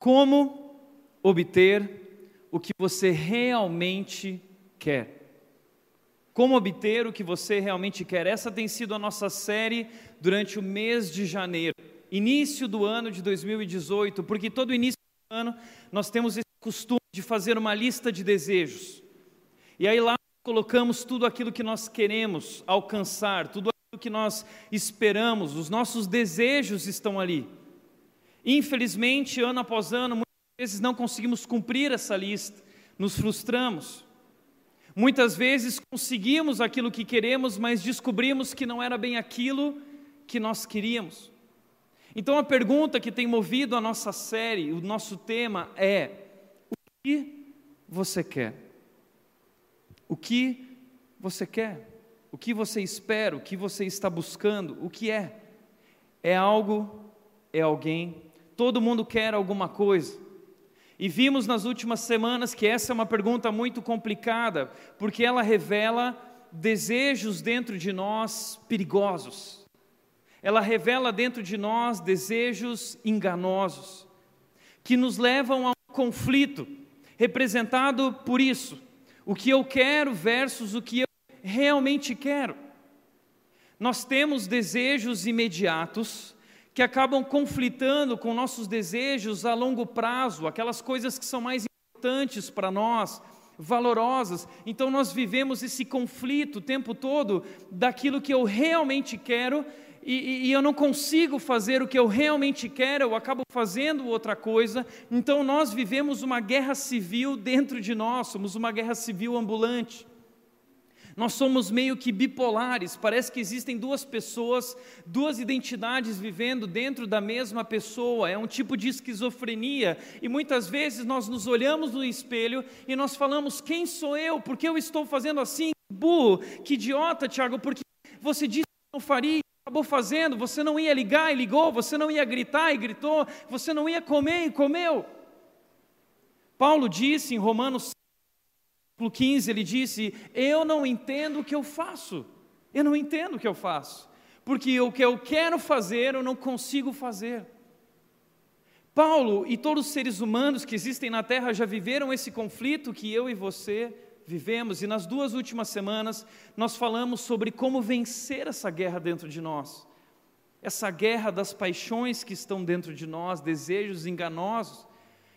Como obter o que você realmente quer? Como obter o que você realmente quer? Essa tem sido a nossa série durante o mês de janeiro, início do ano de 2018, porque todo início do ano nós temos esse costume de fazer uma lista de desejos. E aí lá colocamos tudo aquilo que nós queremos alcançar, tudo aquilo que nós esperamos, os nossos desejos estão ali. Infelizmente, ano após ano, muitas vezes não conseguimos cumprir essa lista, nos frustramos. Muitas vezes conseguimos aquilo que queremos, mas descobrimos que não era bem aquilo que nós queríamos. Então a pergunta que tem movido a nossa série, o nosso tema é: o que você quer? O que você quer? O que você espera? O que você está buscando? O que é? É algo? É alguém? Todo mundo quer alguma coisa. E vimos nas últimas semanas que essa é uma pergunta muito complicada, porque ela revela desejos dentro de nós perigosos. Ela revela dentro de nós desejos enganosos, que nos levam a um conflito, representado por isso: o que eu quero versus o que eu realmente quero. Nós temos desejos imediatos que acabam conflitando com nossos desejos a longo prazo, aquelas coisas que são mais importantes para nós, valorosas. Então nós vivemos esse conflito o tempo todo daquilo que eu realmente quero e, e, eu não consigo fazer o que eu realmente quero, eu acabo fazendo outra coisa. Então nós vivemos uma guerra civil dentro de nós, somos uma guerra civil ambulante. Nós somos meio que bipolares, parece que existem duas pessoas, duas identidades vivendo dentro da mesma pessoa, é um tipo de esquizofrenia, e muitas vezes nós nos olhamos no espelho e nós falamos: quem sou eu? Por que eu estou fazendo assim? Burro, que idiota, Tiago, porque você disse que não faria, acabou fazendo, você não ia ligar e ligou, você não ia gritar e gritou, você não ia comer e comeu. Paulo disse em Romanos versículo 15, ele disse: Eu não entendo o que eu faço. Eu não entendo o que eu faço. Porque o que eu quero fazer, eu não consigo fazer. Paulo e todos os seres humanos que existem na terra já viveram esse conflito que eu e você vivemos, e nas duas últimas semanas nós falamos sobre como vencer essa guerra dentro de nós. Essa guerra das paixões que estão dentro de nós, desejos enganosos.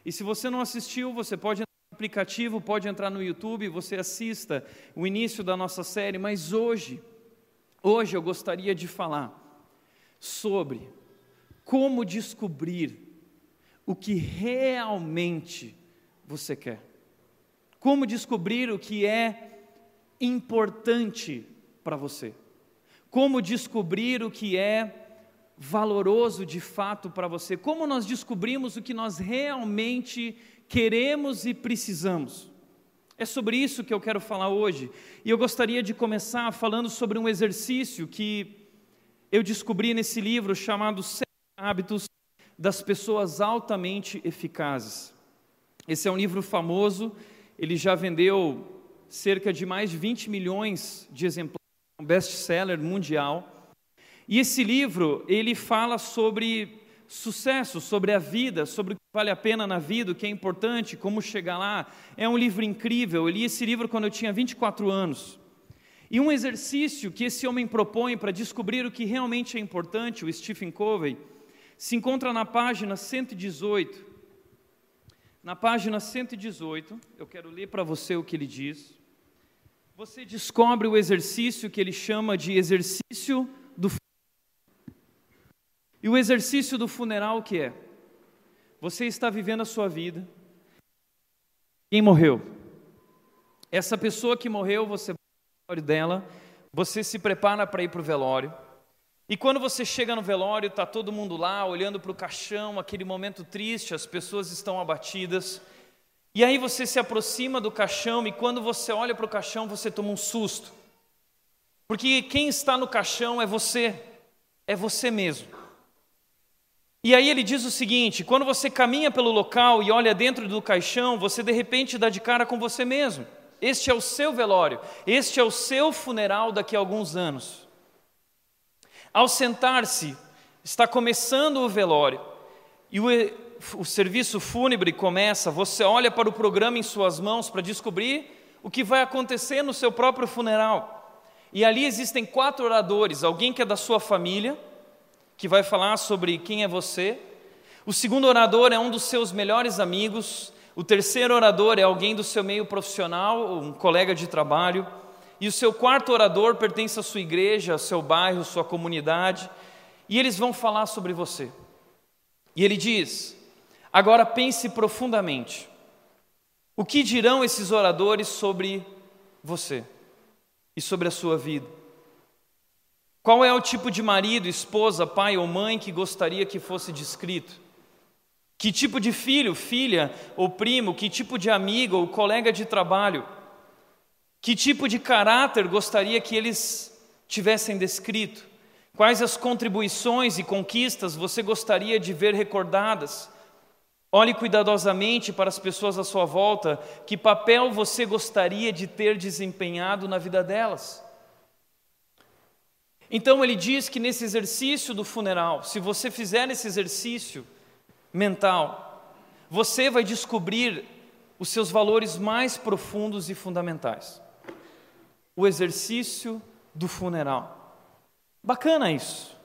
E se você não assistiu, você pode aplicativo, pode entrar no YouTube, você assista o início da nossa série, mas hoje, hoje eu gostaria de falar sobre como descobrir o que realmente você quer. Como descobrir o que é importante para você. Como descobrir o que é valoroso de fato para você. Como nós descobrimos o que nós realmente queremos e precisamos. É sobre isso que eu quero falar hoje. E eu gostaria de começar falando sobre um exercício que eu descobri nesse livro chamado Sete Hábitos das Pessoas Altamente Eficazes. Esse é um livro famoso, ele já vendeu cerca de mais de 20 milhões de exemplares, um best-seller mundial. E esse livro, ele fala sobre sucesso, sobre a vida, sobre o que vale a pena na vida, o que é importante, como chegar lá. É um livro incrível. Eu li esse livro quando eu tinha 24 anos. E um exercício que esse homem propõe para descobrir o que realmente é importante, o Stephen Covey, se encontra na página 118. Na página 118, eu quero ler para você o que ele diz. Você descobre o exercício que ele chama de exercício e o exercício do funeral que é? Você está vivendo a sua vida. Quem morreu? Essa pessoa que morreu, você vai dela, você se prepara para ir para o velório. E quando você chega no velório, está todo mundo lá, olhando para o caixão, aquele momento triste, as pessoas estão abatidas. E aí você se aproxima do caixão e quando você olha para o caixão, você toma um susto. Porque quem está no caixão é você, é você mesmo. E aí ele diz o seguinte: quando você caminha pelo local e olha dentro do caixão, você de repente dá de cara com você mesmo. Este é o seu velório, este é o seu funeral daqui a alguns anos. Ao sentar-se, está começando o velório, e o o serviço fúnebre começa, você olha para o programa em suas mãos para descobrir o que vai acontecer no seu próprio funeral. E ali existem quatro oradores: alguém que é da sua família, que vai falar sobre quem é você. O segundo orador é um dos seus melhores amigos. O terceiro orador é alguém do seu meio profissional, um colega de trabalho. E o seu quarto orador pertence à sua igreja, ao seu bairro, sua comunidade. E eles vão falar sobre você. E ele diz: agora pense profundamente. O que dirão esses oradores sobre você e sobre a sua vida? Qual é o tipo de marido, esposa, pai ou mãe que gostaria que fosse descrito? Que tipo de filho, filha ou primo, que tipo de amigo ou colega de trabalho? Que tipo de caráter gostaria que eles tivessem descrito? Quais as contribuições e conquistas você gostaria de ver recordadas? Olhe cuidadosamente para as pessoas à sua volta, que papel você gostaria de ter desempenhado na vida delas? Então ele diz que nesse exercício do funeral, se você fizer esse exercício mental, você vai descobrir os seus valores mais profundos e fundamentais. O exercício do funeral. Bacana isso.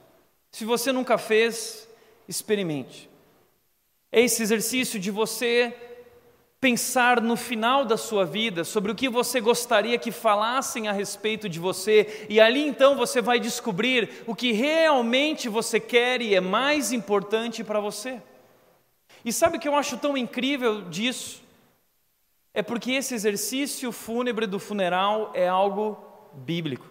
Se você nunca fez, experimente. É esse exercício de você pensar no final da sua vida sobre o que você gostaria que falassem a respeito de você, e ali então você vai descobrir o que realmente você quer e é mais importante para você. E sabe o que eu acho tão incrível disso? É porque esse exercício fúnebre do funeral é algo bíblico.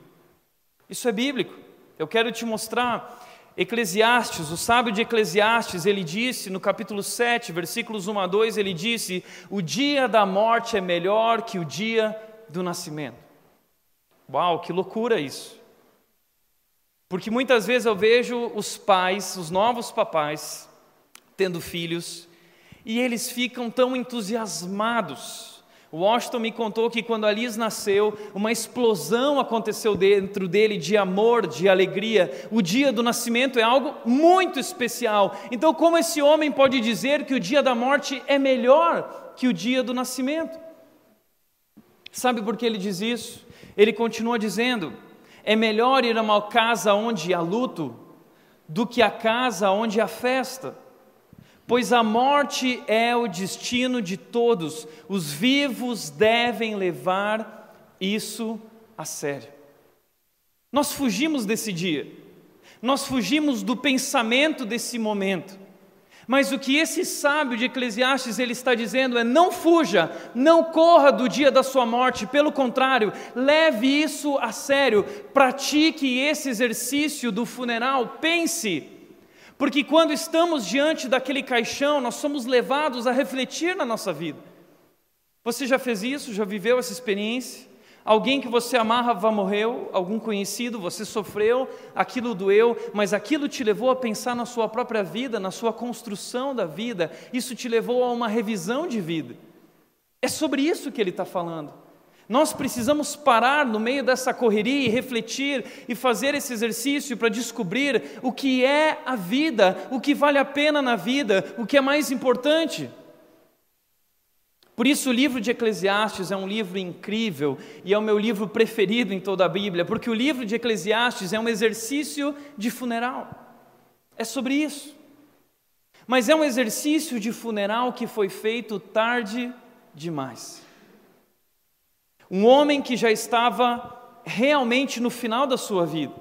Isso é bíblico. Eu quero te mostrar Eclesiastes, o sábio de Eclesiastes, ele disse no capítulo 7, versículos 1 a 2, ele disse: O dia da morte é melhor que o dia do nascimento. Uau, que loucura isso! Porque muitas vezes eu vejo os pais, os novos papais, tendo filhos, e eles ficam tão entusiasmados Washington me contou que quando a Liz nasceu, uma explosão aconteceu dentro dele de amor, de alegria. O dia do nascimento é algo muito especial. Então, como esse homem pode dizer que o dia da morte é melhor que o dia do nascimento? Sabe por que ele diz isso? Ele continua dizendo: é melhor ir a uma casa onde há luto do que a casa onde há festa pois a morte é o destino de todos, os vivos devem levar isso a sério. Nós fugimos desse dia, nós fugimos do pensamento desse momento. Mas o que esse sábio de Eclesiastes ele está dizendo é: não fuja, não corra do dia da sua morte, pelo contrário, leve isso a sério, pratique esse exercício do funeral, pense porque quando estamos diante daquele caixão, nós somos levados a refletir na nossa vida. Você já fez isso? Já viveu essa experiência? Alguém que você amava morreu, algum conhecido, você sofreu, aquilo doeu, mas aquilo te levou a pensar na sua própria vida, na sua construção da vida, isso te levou a uma revisão de vida. É sobre isso que ele está falando. Nós precisamos parar no meio dessa correria e refletir e fazer esse exercício para descobrir o que é a vida, o que vale a pena na vida, o que é mais importante. Por isso, o livro de Eclesiastes é um livro incrível e é o meu livro preferido em toda a Bíblia, porque o livro de Eclesiastes é um exercício de funeral. É sobre isso. Mas é um exercício de funeral que foi feito tarde demais. Um homem que já estava realmente no final da sua vida.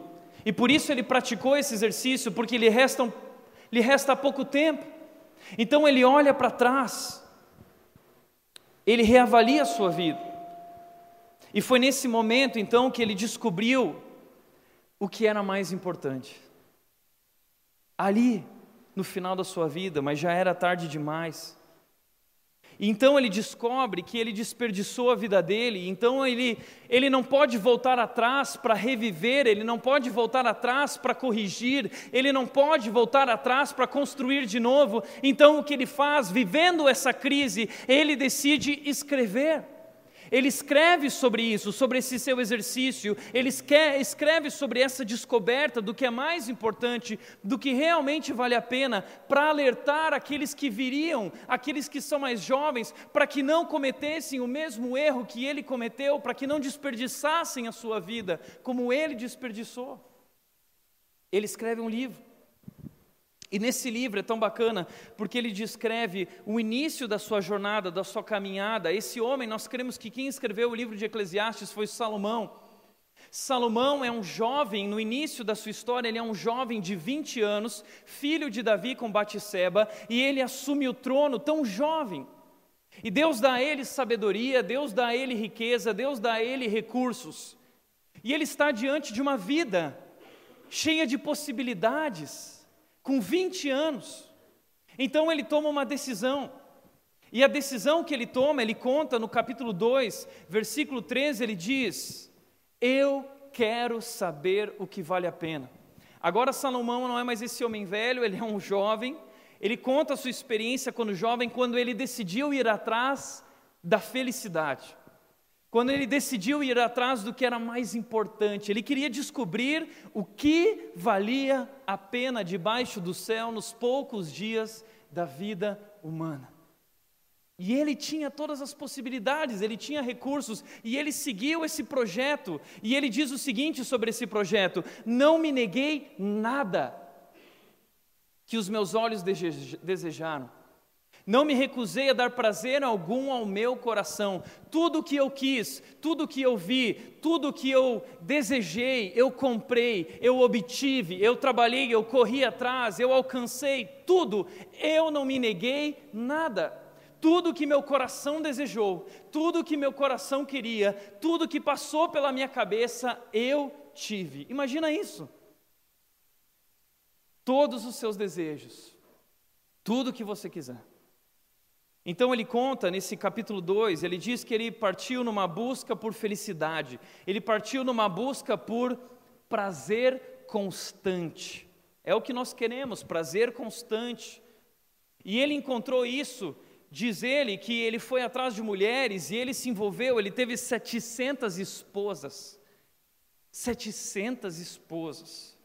E por isso ele praticou esse exercício, porque lhe resta, lhe resta pouco tempo. Então ele olha para trás, ele reavalia a sua vida. E foi nesse momento então que ele descobriu o que era mais importante. Ali, no final da sua vida, mas já era tarde demais. Então ele descobre que ele desperdiçou a vida dele, então ele, ele não pode voltar atrás para reviver, ele não pode voltar atrás para corrigir, ele não pode voltar atrás para construir de novo. Então o que ele faz, vivendo essa crise, ele decide escrever. Ele escreve sobre isso, sobre esse seu exercício, ele escreve sobre essa descoberta do que é mais importante, do que realmente vale a pena, para alertar aqueles que viriam, aqueles que são mais jovens, para que não cometessem o mesmo erro que ele cometeu, para que não desperdiçassem a sua vida como ele desperdiçou. Ele escreve um livro. E nesse livro é tão bacana, porque ele descreve o início da sua jornada, da sua caminhada. Esse homem, nós cremos que quem escreveu o livro de Eclesiastes foi Salomão. Salomão é um jovem, no início da sua história, ele é um jovem de 20 anos, filho de Davi com Batseba, e ele assume o trono tão jovem. E Deus dá a ele sabedoria, Deus dá a ele riqueza, Deus dá a ele recursos. E ele está diante de uma vida cheia de possibilidades com 20 anos. Então ele toma uma decisão. E a decisão que ele toma, ele conta no capítulo 2, versículo 13, ele diz: Eu quero saber o que vale a pena. Agora Salomão não é mais esse homem velho, ele é um jovem. Ele conta a sua experiência quando jovem, quando ele decidiu ir atrás da felicidade quando ele decidiu ir atrás do que era mais importante, ele queria descobrir o que valia a pena debaixo do céu nos poucos dias da vida humana. E ele tinha todas as possibilidades, ele tinha recursos, e ele seguiu esse projeto. E ele diz o seguinte sobre esse projeto: Não me neguei nada que os meus olhos desejaram, não me recusei a dar prazer algum ao meu coração. Tudo que eu quis, tudo que eu vi, tudo que eu desejei, eu comprei, eu obtive, eu trabalhei, eu corri atrás, eu alcancei, tudo. Eu não me neguei nada. Tudo que meu coração desejou, tudo que meu coração queria, tudo que passou pela minha cabeça, eu tive. Imagina isso. Todos os seus desejos, tudo que você quiser. Então ele conta nesse capítulo 2, ele diz que ele partiu numa busca por felicidade, ele partiu numa busca por prazer constante. É o que nós queremos, prazer constante. E ele encontrou isso, diz ele que ele foi atrás de mulheres e ele se envolveu, ele teve 700 esposas. 700 esposas.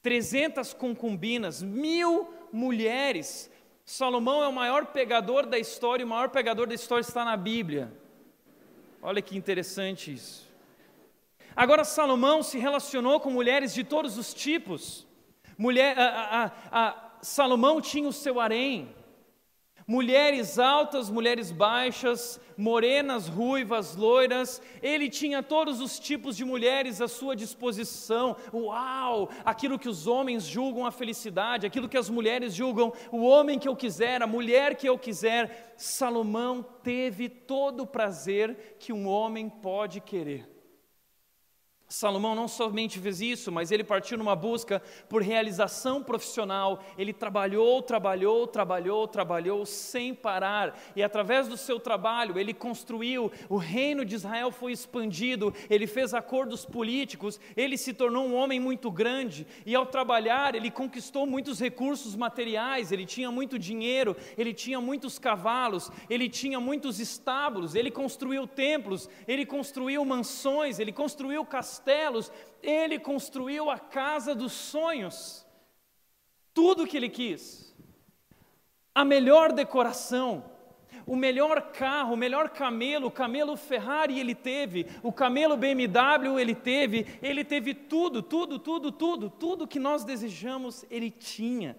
300 concubinas, mil mulheres Salomão é o maior pegador da história, e o maior pegador da história está na Bíblia. Olha que interessante isso. Agora, Salomão se relacionou com mulheres de todos os tipos. Mulher, a, a, a, Salomão tinha o seu harém. Mulheres altas, mulheres baixas, morenas, ruivas, loiras, ele tinha todos os tipos de mulheres à sua disposição. Uau! Aquilo que os homens julgam a felicidade, aquilo que as mulheres julgam o homem que eu quiser, a mulher que eu quiser. Salomão teve todo o prazer que um homem pode querer. Salomão não somente fez isso, mas ele partiu numa busca por realização profissional. Ele trabalhou, trabalhou, trabalhou, trabalhou sem parar. E através do seu trabalho, ele construiu, o reino de Israel foi expandido, ele fez acordos políticos, ele se tornou um homem muito grande. E ao trabalhar, ele conquistou muitos recursos materiais, ele tinha muito dinheiro, ele tinha muitos cavalos, ele tinha muitos estábulos, ele construiu templos, ele construiu mansões, ele construiu castelos castelos, ele construiu a casa dos sonhos. Tudo que ele quis. A melhor decoração, o melhor carro, o melhor camelo, o camelo Ferrari ele teve, o camelo BMW ele teve, ele teve tudo, tudo, tudo, tudo, tudo que nós desejamos ele tinha.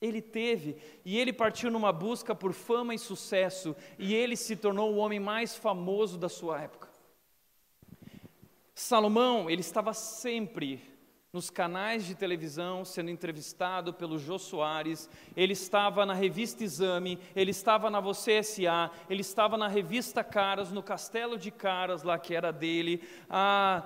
Ele teve, e ele partiu numa busca por fama e sucesso, e ele se tornou o homem mais famoso da sua época. Salomão, ele estava sempre nos canais de televisão sendo entrevistado pelo Jô Soares, ele estava na revista Exame, ele estava na Você SA, ele estava na revista Caras, no Castelo de Caras, lá que era dele. Ah,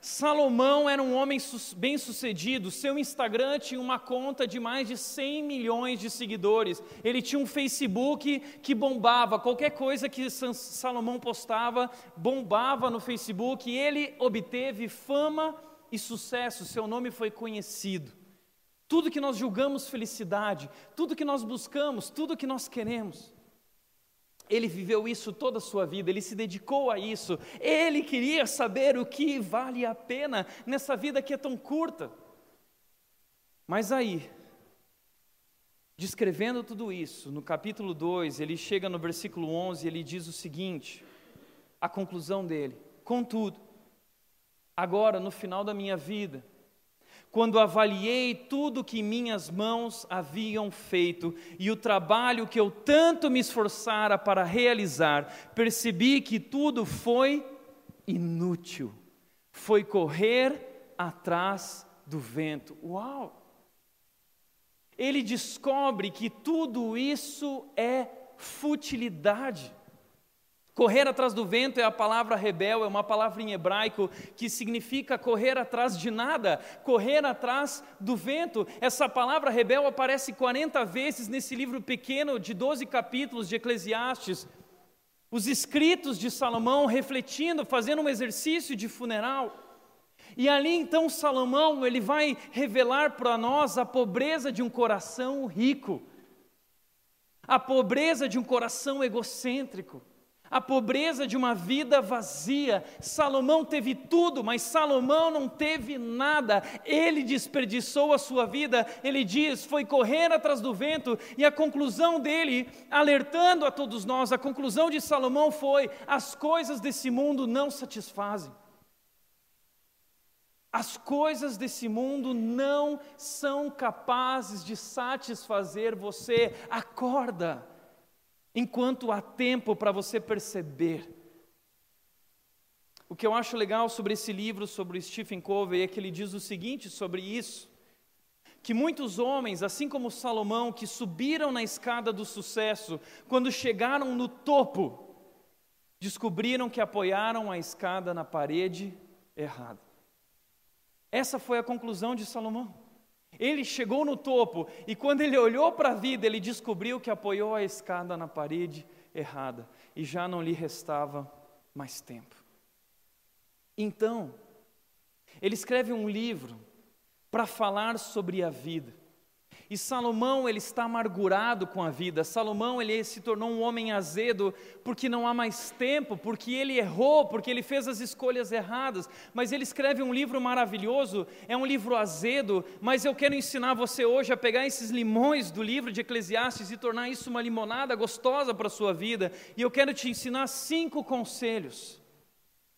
Salomão era um homem bem sucedido, seu Instagram tinha uma conta de mais de 100 milhões de seguidores, ele tinha um Facebook que bombava, qualquer coisa que Salomão postava bombava no Facebook, e ele obteve fama e sucesso, seu nome foi conhecido. Tudo que nós julgamos felicidade, tudo que nós buscamos, tudo que nós queremos. Ele viveu isso toda a sua vida, ele se dedicou a isso. Ele queria saber o que vale a pena nessa vida que é tão curta. Mas aí, descrevendo tudo isso, no capítulo 2, ele chega no versículo 11 e ele diz o seguinte: a conclusão dele. Contudo, agora no final da minha vida, quando avaliei tudo que minhas mãos haviam feito e o trabalho que eu tanto me esforçara para realizar, percebi que tudo foi inútil. Foi correr atrás do vento. Uau! Ele descobre que tudo isso é futilidade. Correr atrás do vento é a palavra rebel, é uma palavra em hebraico que significa correr atrás de nada, correr atrás do vento. Essa palavra rebel aparece 40 vezes nesse livro pequeno de 12 capítulos de Eclesiastes. Os escritos de Salomão refletindo, fazendo um exercício de funeral. E ali então Salomão, ele vai revelar para nós a pobreza de um coração rico. A pobreza de um coração egocêntrico a pobreza de uma vida vazia. Salomão teve tudo, mas Salomão não teve nada. Ele desperdiçou a sua vida. Ele diz: foi correr atrás do vento, e a conclusão dele, alertando a todos nós, a conclusão de Salomão foi: as coisas desse mundo não satisfazem. As coisas desse mundo não são capazes de satisfazer você. Acorda enquanto há tempo para você perceber. O que eu acho legal sobre esse livro, sobre Stephen Covey, é que ele diz o seguinte sobre isso: que muitos homens, assim como Salomão, que subiram na escada do sucesso, quando chegaram no topo, descobriram que apoiaram a escada na parede errada. Essa foi a conclusão de Salomão. Ele chegou no topo e quando ele olhou para a vida, ele descobriu que apoiou a escada na parede errada e já não lhe restava mais tempo. Então, ele escreve um livro para falar sobre a vida. E Salomão, ele está amargurado com a vida. Salomão, ele se tornou um homem azedo porque não há mais tempo, porque ele errou, porque ele fez as escolhas erradas. Mas ele escreve um livro maravilhoso, é um livro azedo, mas eu quero ensinar você hoje a pegar esses limões do livro de Eclesiastes e tornar isso uma limonada gostosa para a sua vida. E eu quero te ensinar cinco conselhos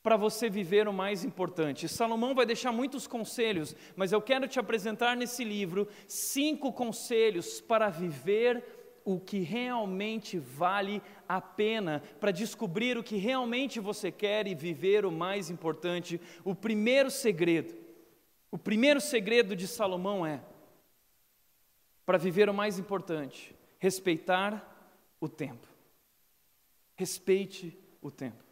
para você viver o mais importante. Salomão vai deixar muitos conselhos, mas eu quero te apresentar nesse livro cinco conselhos para viver o que realmente vale a pena, para descobrir o que realmente você quer e viver o mais importante. O primeiro segredo, o primeiro segredo de Salomão é para viver o mais importante, respeitar o tempo. Respeite o tempo.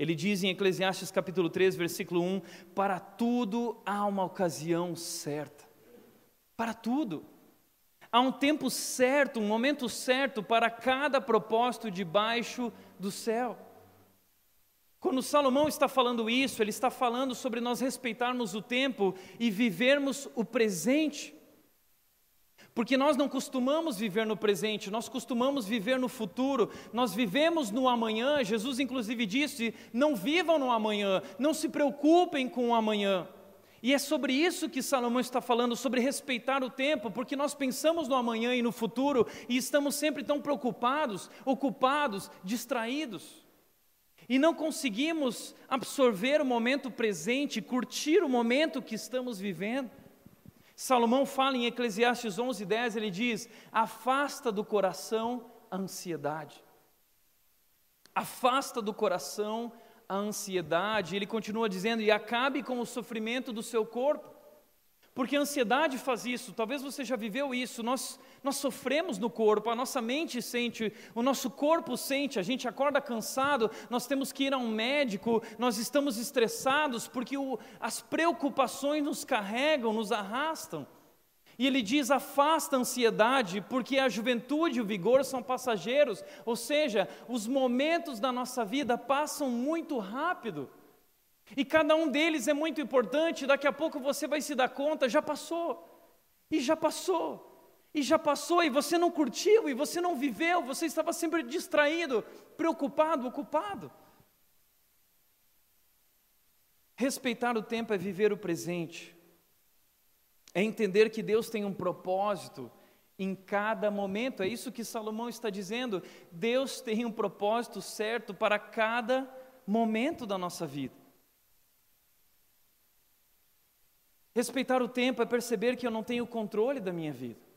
Ele diz em Eclesiastes capítulo 3, versículo 1: Para tudo há uma ocasião certa. Para tudo. Há um tempo certo, um momento certo para cada propósito debaixo do céu. Quando Salomão está falando isso, ele está falando sobre nós respeitarmos o tempo e vivermos o presente. Porque nós não costumamos viver no presente, nós costumamos viver no futuro, nós vivemos no amanhã. Jesus, inclusive, disse: não vivam no amanhã, não se preocupem com o amanhã. E é sobre isso que Salomão está falando, sobre respeitar o tempo, porque nós pensamos no amanhã e no futuro e estamos sempre tão preocupados, ocupados, distraídos. E não conseguimos absorver o momento presente, curtir o momento que estamos vivendo. Salomão fala em Eclesiastes 11:10, ele diz: "Afasta do coração a ansiedade". Afasta do coração a ansiedade. Ele continua dizendo: "E acabe com o sofrimento do seu corpo". Porque a ansiedade faz isso, talvez você já viveu isso. Nós, nós sofremos no corpo, a nossa mente sente, o nosso corpo sente, a gente acorda cansado, nós temos que ir a um médico, nós estamos estressados porque o, as preocupações nos carregam, nos arrastam. E ele diz: afasta a ansiedade, porque a juventude e o vigor são passageiros, ou seja, os momentos da nossa vida passam muito rápido. E cada um deles é muito importante, daqui a pouco você vai se dar conta, já passou. E já passou. E já passou, e você não curtiu, e você não viveu, você estava sempre distraído, preocupado, ocupado. Respeitar o tempo é viver o presente, é entender que Deus tem um propósito em cada momento, é isso que Salomão está dizendo. Deus tem um propósito certo para cada momento da nossa vida. Respeitar o tempo é perceber que eu não tenho controle da minha vida.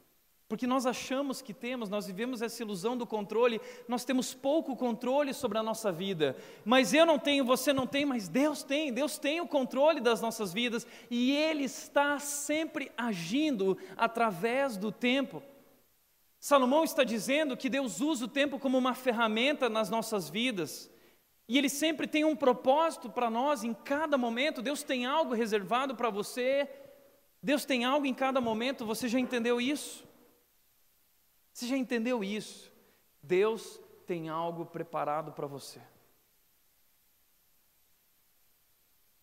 Porque nós achamos que temos, nós vivemos essa ilusão do controle, nós temos pouco controle sobre a nossa vida. Mas eu não tenho, você não tem, mas Deus tem, Deus tem o controle das nossas vidas e Ele está sempre agindo através do tempo. Salomão está dizendo que Deus usa o tempo como uma ferramenta nas nossas vidas. E Ele sempre tem um propósito para nós em cada momento. Deus tem algo reservado para você. Deus tem algo em cada momento. Você já entendeu isso? Você já entendeu isso? Deus tem algo preparado para você.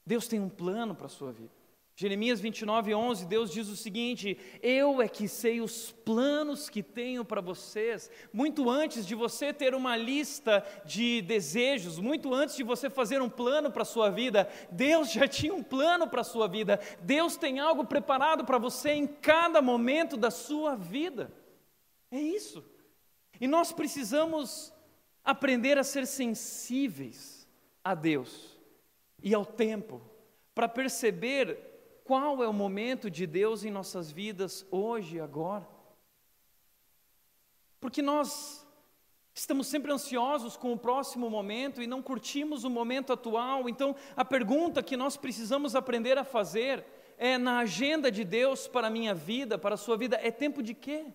Deus tem um plano para a sua vida. Jeremias 29, 11, Deus diz o seguinte: Eu é que sei os planos que tenho para vocês, muito antes de você ter uma lista de desejos, muito antes de você fazer um plano para a sua vida, Deus já tinha um plano para a sua vida, Deus tem algo preparado para você em cada momento da sua vida. É isso. E nós precisamos aprender a ser sensíveis a Deus e ao tempo, para perceber qual é o momento de Deus em nossas vidas hoje e agora? Porque nós estamos sempre ansiosos com o próximo momento e não curtimos o momento atual. Então, a pergunta que nós precisamos aprender a fazer é: na agenda de Deus para a minha vida, para a sua vida, é tempo de quê?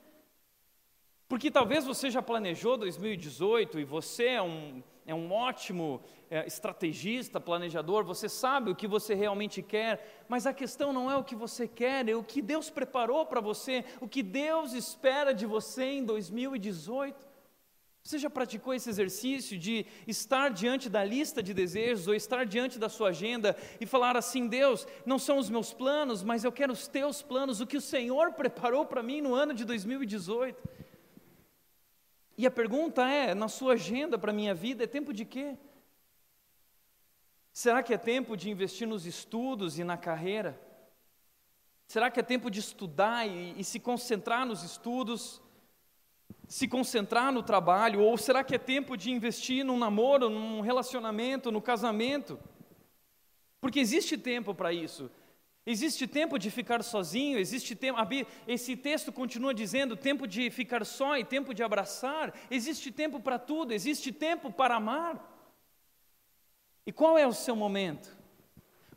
Porque talvez você já planejou 2018 e você é um, é um ótimo é, estrategista, planejador, você sabe o que você realmente quer, mas a questão não é o que você quer, é o que Deus preparou para você, o que Deus espera de você em 2018. Você já praticou esse exercício de estar diante da lista de desejos ou estar diante da sua agenda e falar assim: Deus, não são os meus planos, mas eu quero os teus planos, o que o Senhor preparou para mim no ano de 2018? E a pergunta é: na sua agenda para a minha vida, é tempo de quê? Será que é tempo de investir nos estudos e na carreira? Será que é tempo de estudar e, e se concentrar nos estudos, se concentrar no trabalho? Ou será que é tempo de investir num namoro, num relacionamento, no casamento? Porque existe tempo para isso. Existe tempo de ficar sozinho, existe tempo. Esse texto continua dizendo tempo de ficar só e tempo de abraçar. Existe tempo para tudo, existe tempo para amar. E qual é o seu momento?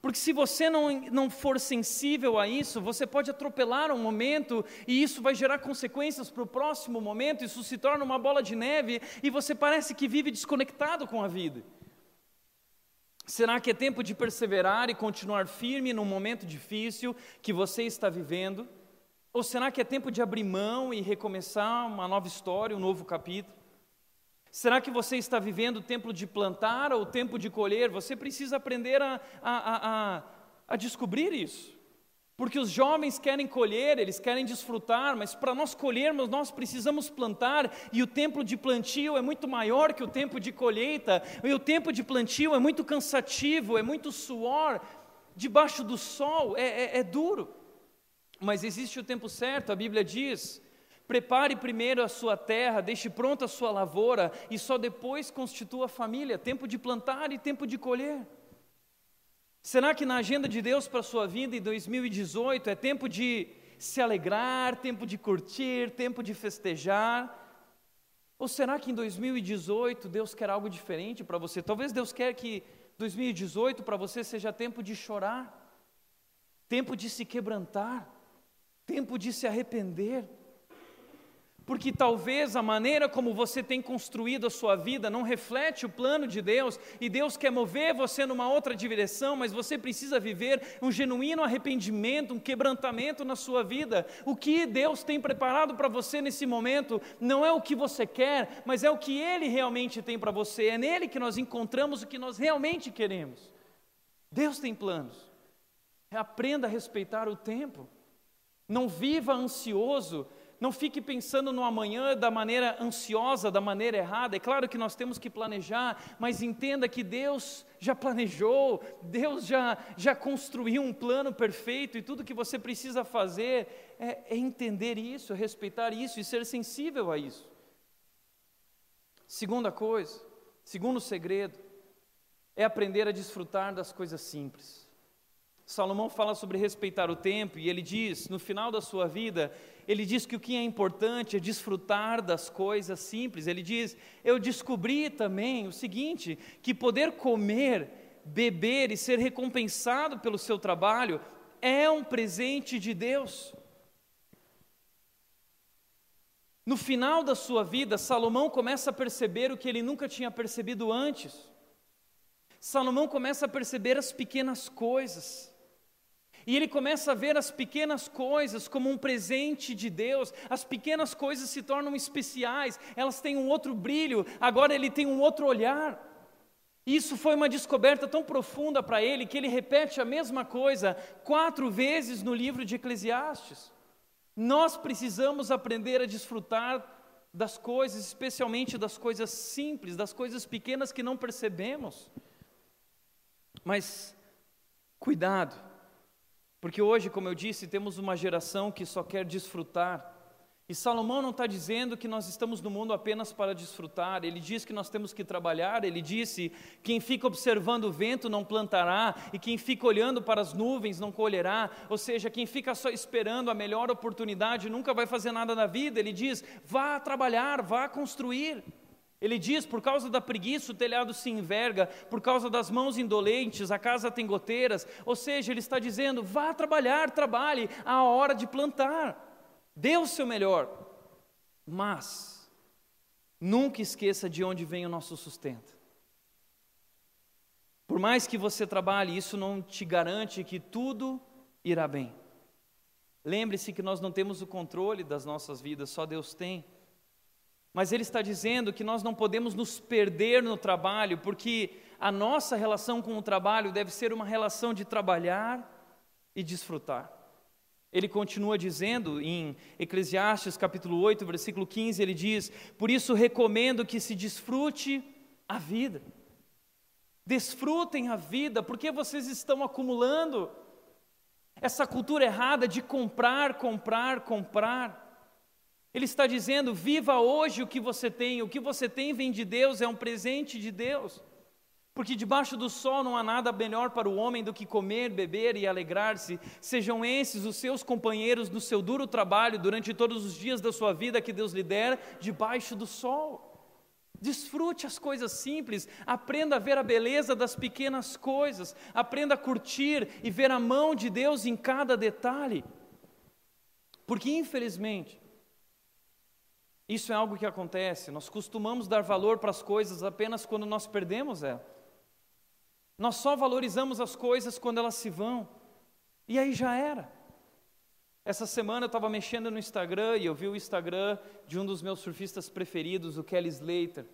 Porque se você não, não for sensível a isso, você pode atropelar um momento e isso vai gerar consequências para o próximo momento, isso se torna uma bola de neve e você parece que vive desconectado com a vida. Será que é tempo de perseverar e continuar firme num momento difícil que você está vivendo? Ou será que é tempo de abrir mão e recomeçar uma nova história, um novo capítulo? Será que você está vivendo o tempo de plantar ou o tempo de colher? Você precisa aprender a, a, a, a descobrir isso. Porque os jovens querem colher, eles querem desfrutar, mas para nós colhermos, nós precisamos plantar, e o tempo de plantio é muito maior que o tempo de colheita, e o tempo de plantio é muito cansativo, é muito suor, debaixo do sol, é, é, é duro. Mas existe o tempo certo, a Bíblia diz: prepare primeiro a sua terra, deixe pronta a sua lavoura, e só depois constitua a família, tempo de plantar e tempo de colher. Será que na agenda de Deus para a sua vida em 2018 é tempo de se alegrar, tempo de curtir, tempo de festejar? Ou será que em 2018 Deus quer algo diferente para você? Talvez Deus quer que 2018 para você seja tempo de chorar, tempo de se quebrantar, tempo de se arrepender porque talvez a maneira como você tem construído a sua vida não reflete o plano de Deus, e Deus quer mover você numa outra direção, mas você precisa viver um genuíno arrependimento, um quebrantamento na sua vida. O que Deus tem preparado para você nesse momento não é o que você quer, mas é o que Ele realmente tem para você, é nele que nós encontramos o que nós realmente queremos. Deus tem planos, aprenda a respeitar o tempo, não viva ansioso Não fique pensando no amanhã da maneira ansiosa, da maneira errada. É claro que nós temos que planejar, mas entenda que Deus já planejou, Deus já, já construiu um plano perfeito e tudo que você precisa fazer é, é entender isso, é respeitar isso e ser sensível a isso. Segunda coisa, segundo segredo, é aprender a desfrutar das coisas simples. Salomão fala sobre respeitar o tempo e ele diz, no final da sua vida, ele diz que o que é importante é desfrutar das coisas simples. Ele diz: Eu descobri também o seguinte, que poder comer, beber e ser recompensado pelo seu trabalho é um presente de Deus. No final da sua vida, Salomão começa a perceber o que ele nunca tinha percebido antes. Salomão começa a perceber as pequenas coisas. E ele começa a ver as pequenas coisas como um presente de Deus, as pequenas coisas se tornam especiais, elas têm um outro brilho, agora ele tem um outro olhar. Isso foi uma descoberta tão profunda para ele que ele repete a mesma coisa quatro vezes no livro de Eclesiastes. Nós precisamos aprender a desfrutar das coisas, especialmente das coisas simples, das coisas pequenas que não percebemos. Mas cuidado, porque hoje, como eu disse, temos uma geração que só quer desfrutar. E Salomão não está dizendo que nós estamos no mundo apenas para desfrutar, ele diz que nós temos que trabalhar, ele disse: quem fica observando o vento não plantará, e quem fica olhando para as nuvens não colherá, ou seja, quem fica só esperando a melhor oportunidade nunca vai fazer nada na vida. Ele diz: vá trabalhar, vá construir. Ele diz: por causa da preguiça o telhado se enverga, por causa das mãos indolentes a casa tem goteiras. Ou seja, ele está dizendo: vá trabalhar, trabalhe, a hora de plantar, dê o seu melhor. Mas, nunca esqueça de onde vem o nosso sustento. Por mais que você trabalhe, isso não te garante que tudo irá bem. Lembre-se que nós não temos o controle das nossas vidas, só Deus tem. Mas ele está dizendo que nós não podemos nos perder no trabalho, porque a nossa relação com o trabalho deve ser uma relação de trabalhar e desfrutar. Ele continua dizendo em Eclesiastes capítulo 8, versículo 15, ele diz: Por isso recomendo que se desfrute a vida. Desfrutem a vida, porque vocês estão acumulando essa cultura errada de comprar, comprar, comprar. Ele está dizendo: viva hoje o que você tem, o que você tem vem de Deus, é um presente de Deus. Porque debaixo do sol não há nada melhor para o homem do que comer, beber e alegrar-se. Sejam esses os seus companheiros no seu duro trabalho durante todos os dias da sua vida que Deus lhe der, debaixo do sol. Desfrute as coisas simples, aprenda a ver a beleza das pequenas coisas, aprenda a curtir e ver a mão de Deus em cada detalhe. Porque, infelizmente, isso é algo que acontece, nós costumamos dar valor para as coisas apenas quando nós perdemos ela. Nós só valorizamos as coisas quando elas se vão, e aí já era. Essa semana eu estava mexendo no Instagram e eu vi o Instagram de um dos meus surfistas preferidos, o Kelly Slater.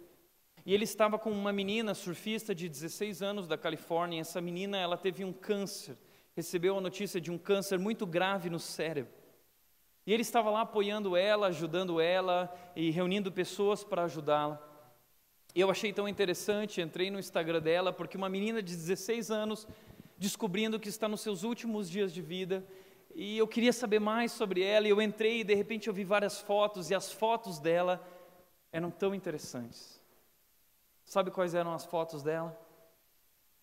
E ele estava com uma menina surfista de 16 anos da Califórnia. E essa menina, ela teve um câncer, recebeu a notícia de um câncer muito grave no cérebro. E ele estava lá apoiando ela, ajudando ela e reunindo pessoas para ajudá-la. Eu achei tão interessante, entrei no Instagram dela, porque uma menina de 16 anos, descobrindo que está nos seus últimos dias de vida, e eu queria saber mais sobre ela, e eu entrei e de repente eu vi várias fotos, e as fotos dela eram tão interessantes. Sabe quais eram as fotos dela?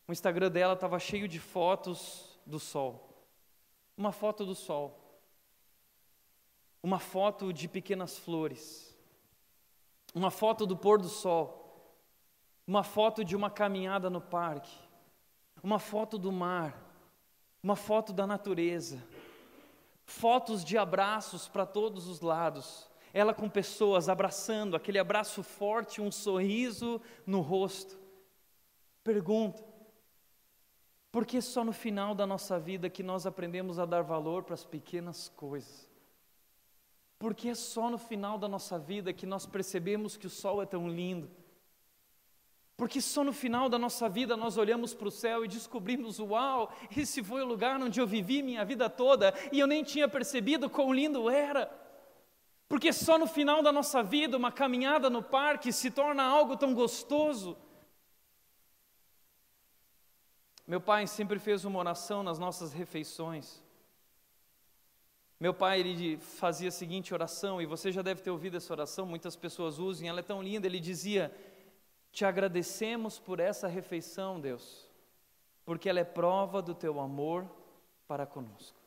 O Instagram dela estava cheio de fotos do sol. Uma foto do sol uma foto de pequenas flores, uma foto do pôr do sol, uma foto de uma caminhada no parque, uma foto do mar, uma foto da natureza, fotos de abraços para todos os lados, ela com pessoas abraçando, aquele abraço forte, um sorriso no rosto. Pergunta: por que só no final da nossa vida que nós aprendemos a dar valor para as pequenas coisas? Porque é só no final da nossa vida que nós percebemos que o sol é tão lindo. Porque só no final da nossa vida nós olhamos para o céu e descobrimos: uau, esse foi o lugar onde eu vivi minha vida toda e eu nem tinha percebido quão lindo era. Porque só no final da nossa vida, uma caminhada no parque se torna algo tão gostoso. Meu pai sempre fez uma oração nas nossas refeições. Meu pai ele fazia a seguinte oração, e você já deve ter ouvido essa oração, muitas pessoas usam, ela é tão linda. Ele dizia: Te agradecemos por essa refeição, Deus, porque ela é prova do teu amor para conosco.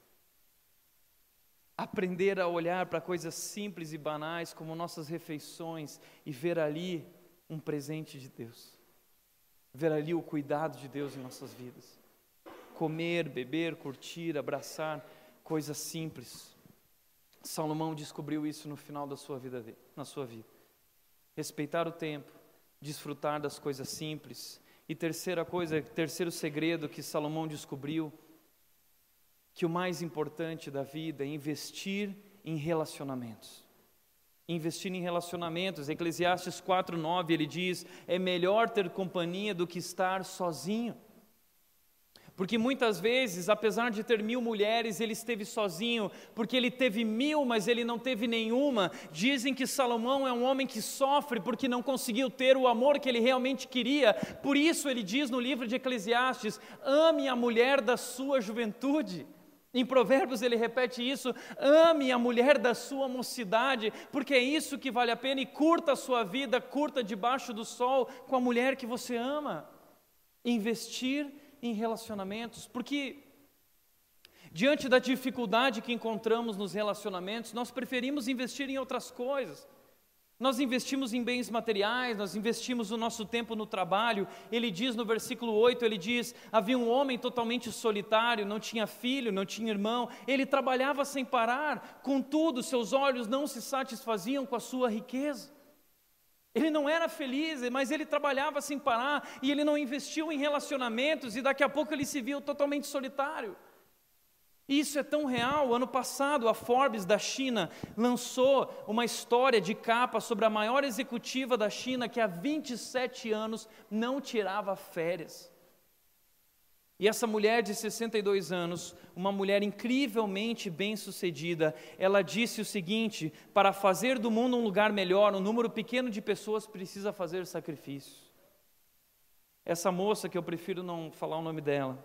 Aprender a olhar para coisas simples e banais, como nossas refeições, e ver ali um presente de Deus, ver ali o cuidado de Deus em nossas vidas. Comer, beber, curtir, abraçar coisas simples. Salomão descobriu isso no final da sua vida, na sua vida. Respeitar o tempo, desfrutar das coisas simples. E terceira coisa, terceiro segredo que Salomão descobriu, que o mais importante da vida é investir em relacionamentos. Investir em relacionamentos. Eclesiastes 4:9 ele diz: "É melhor ter companhia do que estar sozinho". Porque muitas vezes, apesar de ter mil mulheres, ele esteve sozinho, porque ele teve mil, mas ele não teve nenhuma. Dizem que Salomão é um homem que sofre porque não conseguiu ter o amor que ele realmente queria. Por isso ele diz no livro de Eclesiastes: ame a mulher da sua juventude. Em Provérbios ele repete isso: ame a mulher da sua mocidade, porque é isso que vale a pena, e curta a sua vida, curta debaixo do sol com a mulher que você ama. Investir em relacionamentos, porque diante da dificuldade que encontramos nos relacionamentos, nós preferimos investir em outras coisas. Nós investimos em bens materiais, nós investimos o nosso tempo no trabalho. Ele diz no versículo 8, ele diz: "Havia um homem totalmente solitário, não tinha filho, não tinha irmão, ele trabalhava sem parar, contudo, seus olhos não se satisfaziam com a sua riqueza." Ele não era feliz, mas ele trabalhava sem parar e ele não investiu em relacionamentos e daqui a pouco ele se viu totalmente solitário. Isso é tão real. Ano passado, a Forbes da China lançou uma história de capa sobre a maior executiva da China que há 27 anos não tirava férias. E essa mulher de 62 anos, uma mulher incrivelmente bem-sucedida, ela disse o seguinte: para fazer do mundo um lugar melhor, um número pequeno de pessoas precisa fazer sacrifícios. Essa moça, que eu prefiro não falar o nome dela,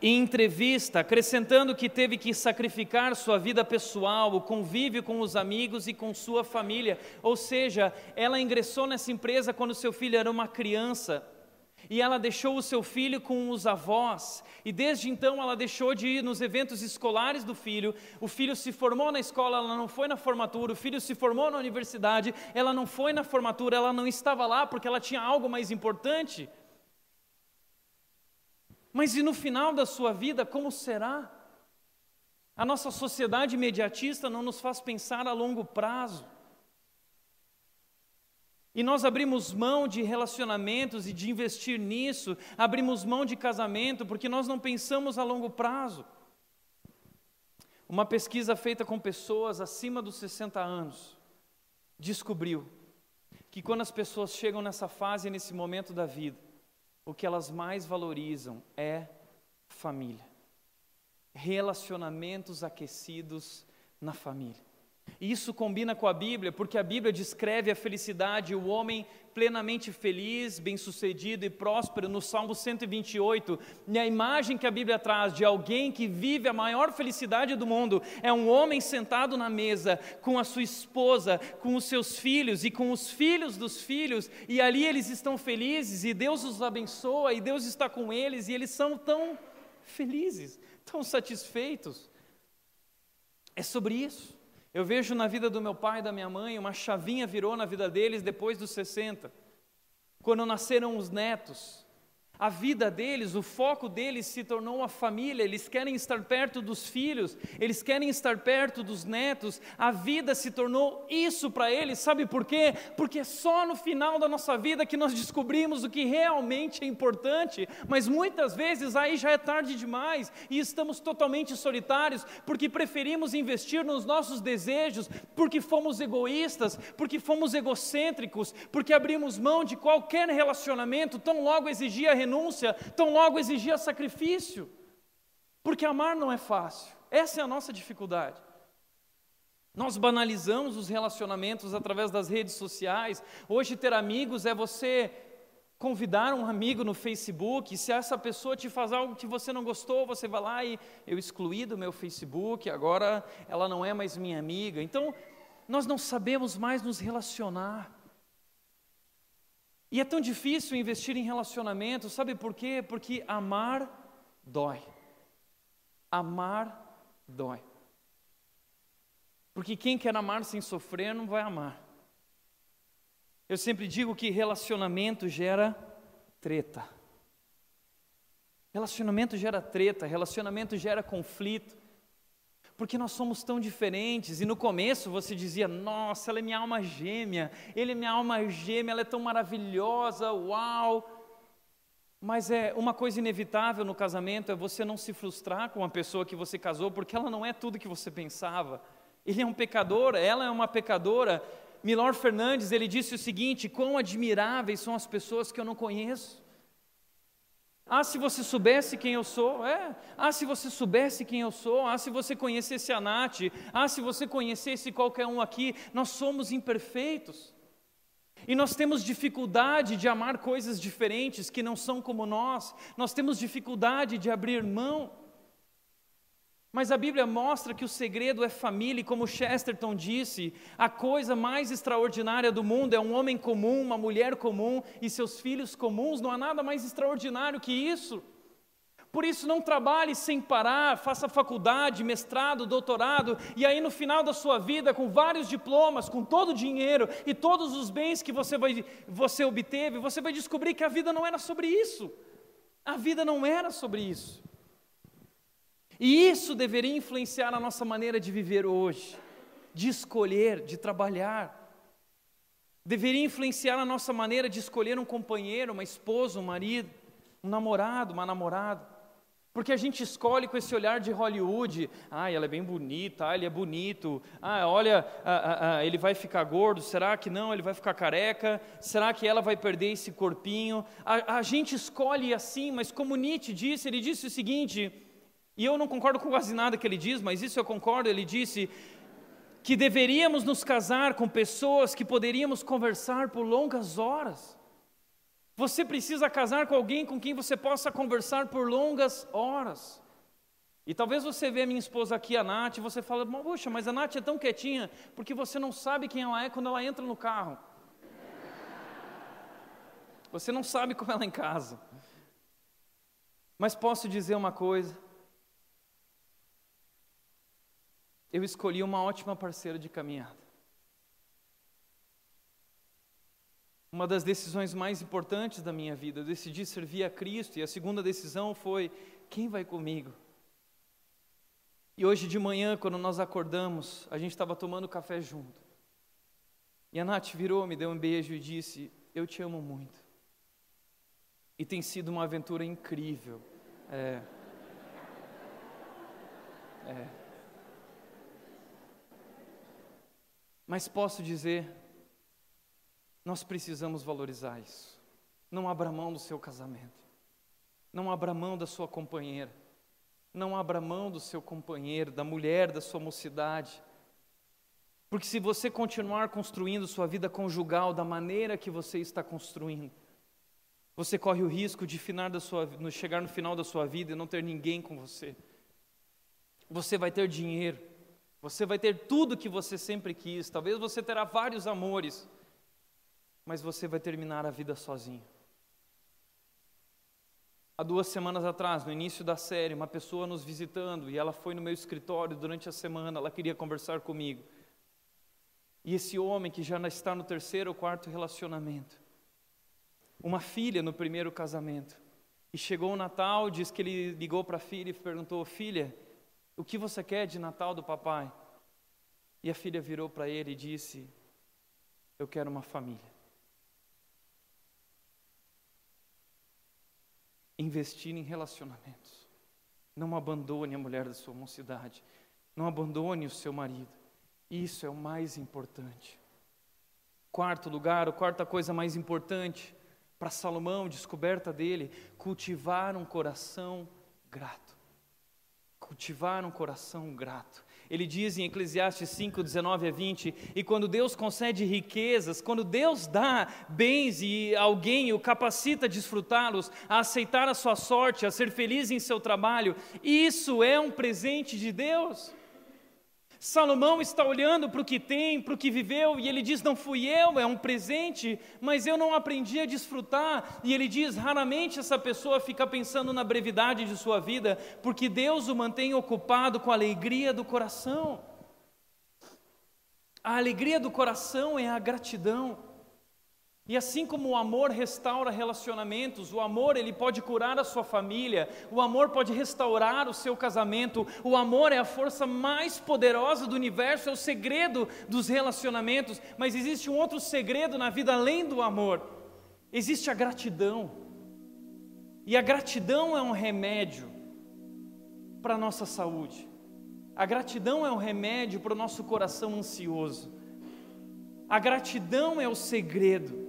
em entrevista, acrescentando que teve que sacrificar sua vida pessoal, o convívio com os amigos e com sua família. Ou seja, ela ingressou nessa empresa quando seu filho era uma criança e ela deixou o seu filho com os avós, e desde então ela deixou de ir nos eventos escolares do filho. O filho se formou na escola, ela não foi na formatura. O filho se formou na universidade, ela não foi na formatura, ela não estava lá porque ela tinha algo mais importante. Mas e no final da sua vida, como será? A nossa sociedade imediatista não nos faz pensar a longo prazo. E nós abrimos mão de relacionamentos e de investir nisso, abrimos mão de casamento porque nós não pensamos a longo prazo. Uma pesquisa feita com pessoas acima dos 60 anos descobriu que quando as pessoas chegam nessa fase, nesse momento da vida, o que elas mais valorizam é família. Relacionamentos aquecidos na família. Isso combina com a Bíblia, porque a Bíblia descreve a felicidade, o homem plenamente feliz, bem-sucedido e próspero no Salmo 128. E a imagem que a Bíblia traz de alguém que vive a maior felicidade do mundo é um homem sentado na mesa com a sua esposa, com os seus filhos e com os filhos dos filhos, e ali eles estão felizes e Deus os abençoa e Deus está com eles e eles são tão felizes, tão satisfeitos. É sobre isso. Eu vejo na vida do meu pai e da minha mãe, uma chavinha virou na vida deles depois dos 60, quando nasceram os netos. A vida deles, o foco deles se tornou uma família, eles querem estar perto dos filhos, eles querem estar perto dos netos, a vida se tornou isso para eles, sabe por quê? Porque é só no final da nossa vida que nós descobrimos o que realmente é importante, mas muitas vezes aí já é tarde demais e estamos totalmente solitários, porque preferimos investir nos nossos desejos, porque fomos egoístas, porque fomos egocêntricos, porque abrimos mão de qualquer relacionamento, tão logo exigia renúncia, tão logo exigia sacrifício. Porque amar não é fácil, Essa é a nossa dificuldade. Nós banalizamos os relacionamentos através das redes sociais. Hoje, ter amigos é você convidar um amigo no Facebook. Se essa pessoa te faz algo que você não gostou, você vai lá e eu excluí do meu Facebook, agora ela não é mais minha amiga. Então, nós não sabemos mais nos relacionar. E é tão difícil investir em relacionamento, sabe por quê? Porque amar dói. Amar dói. Porque quem quer amar sem sofrer não vai amar. Eu sempre digo que relacionamento gera treta. Relacionamento gera treta, relacionamento gera conflito. Porque nós somos tão diferentes, e no começo você dizia: Nossa, ela é minha alma gêmea, ele é minha alma gêmea, ela é tão maravilhosa, uau. Mas é uma coisa inevitável no casamento é você não se frustrar com a pessoa que você casou, porque ela não é tudo que você pensava. Ele é um pecador, ela é uma pecadora. Milor Fernandes, ele disse o seguinte: quão admiráveis são as pessoas que eu não conheço. Ah, se você soubesse quem eu sou, é. Ah, se você soubesse quem eu sou, ah, se você conhecesse a Nath, ah, se você conhecesse qualquer um aqui, nós somos imperfeitos. E nós temos dificuldade de amar coisas diferentes que não são como nós, nós temos dificuldade de abrir mão. Mas a Bíblia mostra que o segredo é família, e como Chesterton disse, a coisa mais extraordinária do mundo é um homem comum, uma mulher comum e seus filhos comuns, não há nada mais extraordinário que isso. Por isso, não trabalhe sem parar, faça faculdade, mestrado, doutorado, e aí no final da sua vida, com vários diplomas, com todo o dinheiro e todos os bens que você, vai, você obteve, você vai descobrir que a vida não era sobre isso. A vida não era sobre isso. E isso deveria influenciar a nossa maneira de viver hoje, de escolher, de trabalhar. Deveria influenciar a nossa maneira de escolher um companheiro, uma esposa, um marido, um namorado, uma namorada. Porque a gente escolhe com esse olhar de Hollywood. Ah, ela é bem bonita, ah, ele é bonito. Ah, olha, ah, ah, ele vai ficar gordo. Será que não? Ele vai ficar careca? Será que ela vai perder esse corpinho? A, a gente escolhe assim, mas como Nietzsche disse, ele disse o seguinte: e eu não concordo com quase nada que ele diz, mas isso eu concordo. Ele disse que deveríamos nos casar com pessoas que poderíamos conversar por longas horas. Você precisa casar com alguém com quem você possa conversar por longas horas. E talvez você vê a minha esposa aqui, a Nath, e você fala, poxa, mas a Nath é tão quietinha, porque você não sabe quem ela é quando ela entra no carro. Você não sabe como ela é em casa. Mas posso dizer uma coisa: eu escolhi uma ótima parceira de caminhada. Uma das decisões mais importantes da minha vida, eu decidi servir a Cristo, e a segunda decisão foi: quem vai comigo? E hoje de manhã, quando nós acordamos, a gente estava tomando café junto. E a Nath virou, me deu um beijo e disse: Eu te amo muito. E tem sido uma aventura incrível. É. É. Mas posso dizer, nós precisamos valorizar isso. Não abra mão do seu casamento. Não abra mão da sua companheira. Não abra mão do seu companheiro, da mulher da sua mocidade. Porque se você continuar construindo sua vida conjugal da maneira que você está construindo, você corre o risco de sua, chegar no final da sua vida e não ter ninguém com você. Você vai ter dinheiro, você vai ter tudo que você sempre quis, talvez você terá vários amores, mas você vai terminar a vida sozinho. Há duas semanas atrás, no início da série, uma pessoa nos visitando e ela foi no meu escritório durante a semana, ela queria conversar comigo. E esse homem que já está no terceiro ou quarto relacionamento, uma filha no primeiro casamento, e chegou o Natal, diz que ele ligou para a filha e perguntou: Filha, o que você quer de Natal do papai? E a filha virou para ele e disse: Eu quero uma família. Investir em relacionamentos. Não abandone a mulher da sua mocidade. Não abandone o seu marido. Isso é o mais importante. Quarto lugar, a quarta coisa mais importante para Salomão, descoberta dele, cultivar um coração grato Cultivar um coração grato. Ele diz em Eclesiastes 5, 19 a 20: E quando Deus concede riquezas, quando Deus dá bens e alguém o capacita a desfrutá-los, a aceitar a sua sorte, a ser feliz em seu trabalho, isso é um presente de Deus. Salomão está olhando para o que tem, para o que viveu, e ele diz: Não fui eu, é um presente, mas eu não aprendi a desfrutar. E ele diz: Raramente essa pessoa fica pensando na brevidade de sua vida, porque Deus o mantém ocupado com a alegria do coração. A alegria do coração é a gratidão. E assim como o amor restaura relacionamentos, o amor ele pode curar a sua família, o amor pode restaurar o seu casamento, o amor é a força mais poderosa do universo, é o segredo dos relacionamentos, mas existe um outro segredo na vida além do amor. Existe a gratidão. E a gratidão é um remédio para a nossa saúde. A gratidão é um remédio para o nosso coração ansioso. A gratidão é o segredo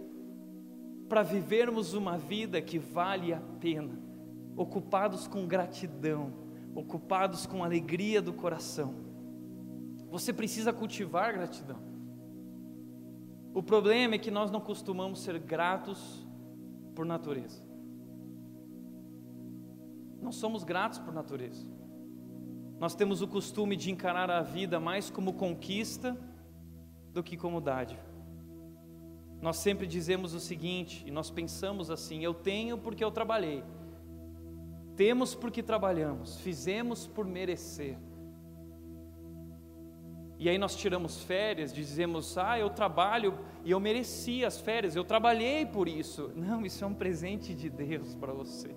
para vivermos uma vida que vale a pena, ocupados com gratidão, ocupados com alegria do coração. Você precisa cultivar gratidão. O problema é que nós não costumamos ser gratos por natureza. Não somos gratos por natureza. Nós temos o costume de encarar a vida mais como conquista do que como dádiva. Nós sempre dizemos o seguinte, e nós pensamos assim: eu tenho porque eu trabalhei, temos porque trabalhamos, fizemos por merecer. E aí nós tiramos férias, dizemos: ah, eu trabalho e eu mereci as férias, eu trabalhei por isso. Não, isso é um presente de Deus para você.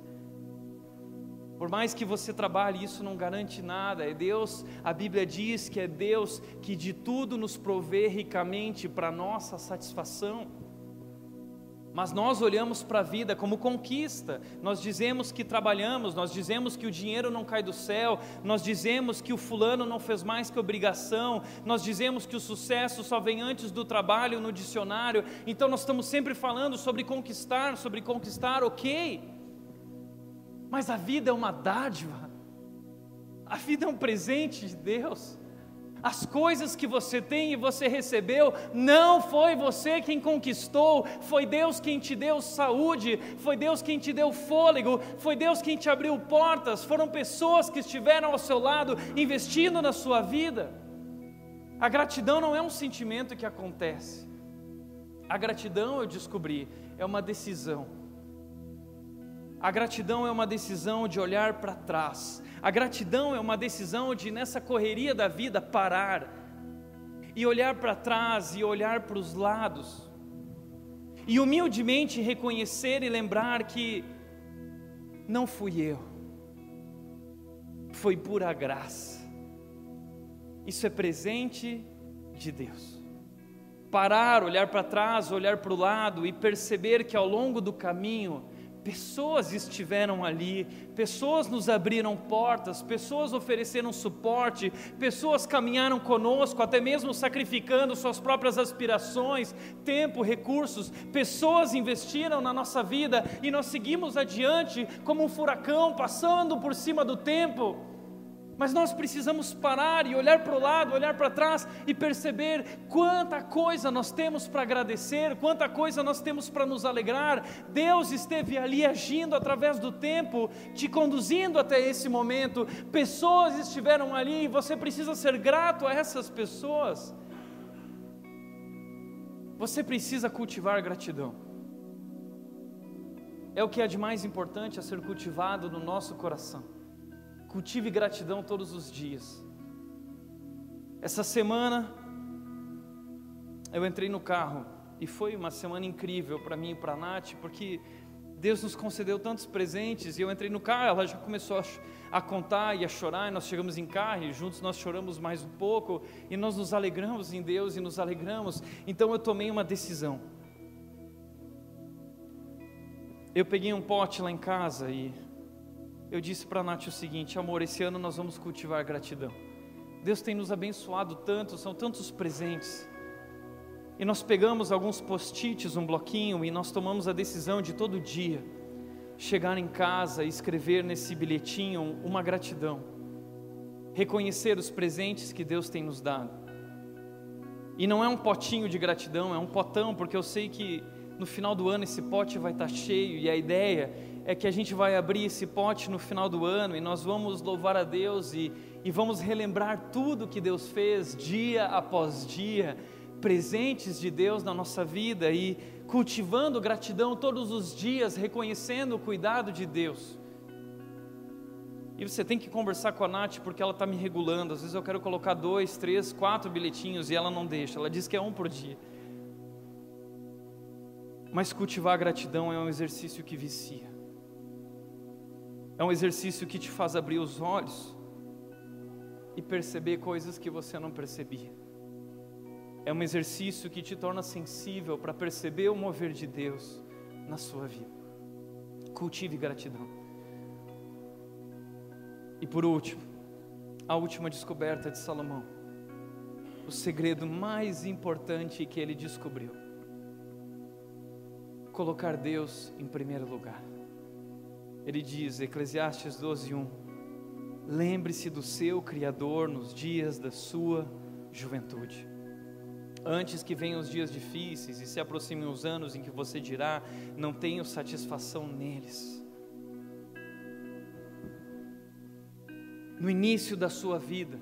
Por mais que você trabalhe, isso não garante nada. É Deus, a Bíblia diz que é Deus que de tudo nos provê ricamente para nossa satisfação. Mas nós olhamos para a vida como conquista, nós dizemos que trabalhamos, nós dizemos que o dinheiro não cai do céu, nós dizemos que o fulano não fez mais que obrigação, nós dizemos que o sucesso só vem antes do trabalho no dicionário, então nós estamos sempre falando sobre conquistar, sobre conquistar, ok. Mas a vida é uma dádiva, a vida é um presente de Deus. As coisas que você tem e você recebeu, não foi você quem conquistou, foi Deus quem te deu saúde, foi Deus quem te deu fôlego, foi Deus quem te abriu portas, foram pessoas que estiveram ao seu lado investindo na sua vida. A gratidão não é um sentimento que acontece, a gratidão, eu descobri, é uma decisão. A gratidão é uma decisão de olhar para trás. A gratidão é uma decisão de, nessa correria da vida, parar e olhar para trás e olhar para os lados. E humildemente reconhecer e lembrar que não fui eu, foi pura graça. Isso é presente de Deus. Parar, olhar para trás, olhar para o lado e perceber que ao longo do caminho, Pessoas estiveram ali, pessoas nos abriram portas, pessoas ofereceram suporte, pessoas caminharam conosco, até mesmo sacrificando suas próprias aspirações, tempo, recursos. Pessoas investiram na nossa vida e nós seguimos adiante como um furacão passando por cima do tempo. Mas nós precisamos parar e olhar para o lado, olhar para trás e perceber quanta coisa nós temos para agradecer, quanta coisa nós temos para nos alegrar. Deus esteve ali agindo através do tempo, te conduzindo até esse momento. Pessoas estiveram ali e você precisa ser grato a essas pessoas. Você precisa cultivar gratidão. É o que é de mais importante a ser cultivado no nosso coração. Cultive gratidão todos os dias. Essa semana eu entrei no carro e foi uma semana incrível para mim e para a Nath, porque Deus nos concedeu tantos presentes e eu entrei no carro, ela já começou a, a contar e a chorar, e nós chegamos em carro e juntos nós choramos mais um pouco e nós nos alegramos em Deus e nos alegramos. Então eu tomei uma decisão. Eu peguei um pote lá em casa e eu disse para a Nath o seguinte: amor, esse ano nós vamos cultivar gratidão. Deus tem nos abençoado tanto, são tantos presentes. E nós pegamos alguns post-its, um bloquinho, e nós tomamos a decisão de todo dia chegar em casa e escrever nesse bilhetinho uma gratidão. reconhecer os presentes que Deus tem nos dado. E não é um potinho de gratidão, é um potão, porque eu sei que no final do ano esse pote vai estar cheio e a ideia é que a gente vai abrir esse pote no final do ano e nós vamos louvar a Deus e, e vamos relembrar tudo que Deus fez dia após dia, presentes de Deus na nossa vida e cultivando gratidão todos os dias, reconhecendo o cuidado de Deus. E você tem que conversar com a Nath porque ela está me regulando. Às vezes eu quero colocar dois, três, quatro bilhetinhos e ela não deixa. Ela diz que é um por dia. Mas cultivar a gratidão é um exercício que vicia. É um exercício que te faz abrir os olhos e perceber coisas que você não percebia. É um exercício que te torna sensível para perceber o mover de Deus na sua vida. Cultive gratidão. E por último, a última descoberta de Salomão. O segredo mais importante que ele descobriu: colocar Deus em primeiro lugar. Ele diz, Eclesiastes 12:1, lembre-se do seu Criador nos dias da sua juventude. Antes que venham os dias difíceis e se aproximem os anos em que você dirá, não tenho satisfação neles. no início da sua vida,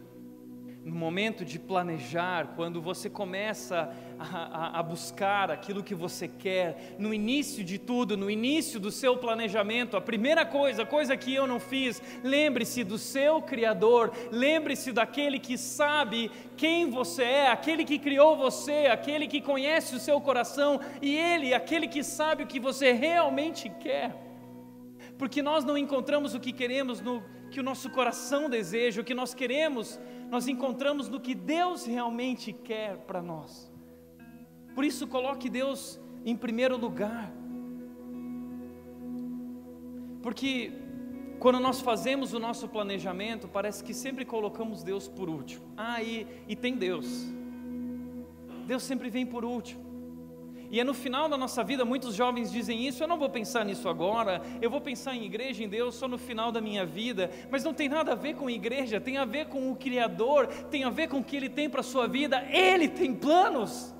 no momento de planejar, quando você começa a, a, a, buscar aquilo que você quer, no início de tudo, no início do seu planejamento, a primeira coisa, coisa que eu não fiz, lembre-se do seu Criador, lembre-se daquele que sabe quem você é, aquele que criou você, aquele que conhece o seu coração e Ele, aquele que sabe o que você realmente quer. Porque nós não encontramos o que queremos no que o nosso coração deseja, o que nós queremos, nós encontramos no que Deus realmente quer para nós. Por isso, coloque Deus em primeiro lugar. Porque quando nós fazemos o nosso planejamento, parece que sempre colocamos Deus por último. Ah, e, e tem Deus. Deus sempre vem por último. E é no final da nossa vida, muitos jovens dizem isso, eu não vou pensar nisso agora, eu vou pensar em igreja, em Deus só no final da minha vida, mas não tem nada a ver com igreja, tem a ver com o Criador, tem a ver com o que Ele tem para a sua vida, Ele tem planos.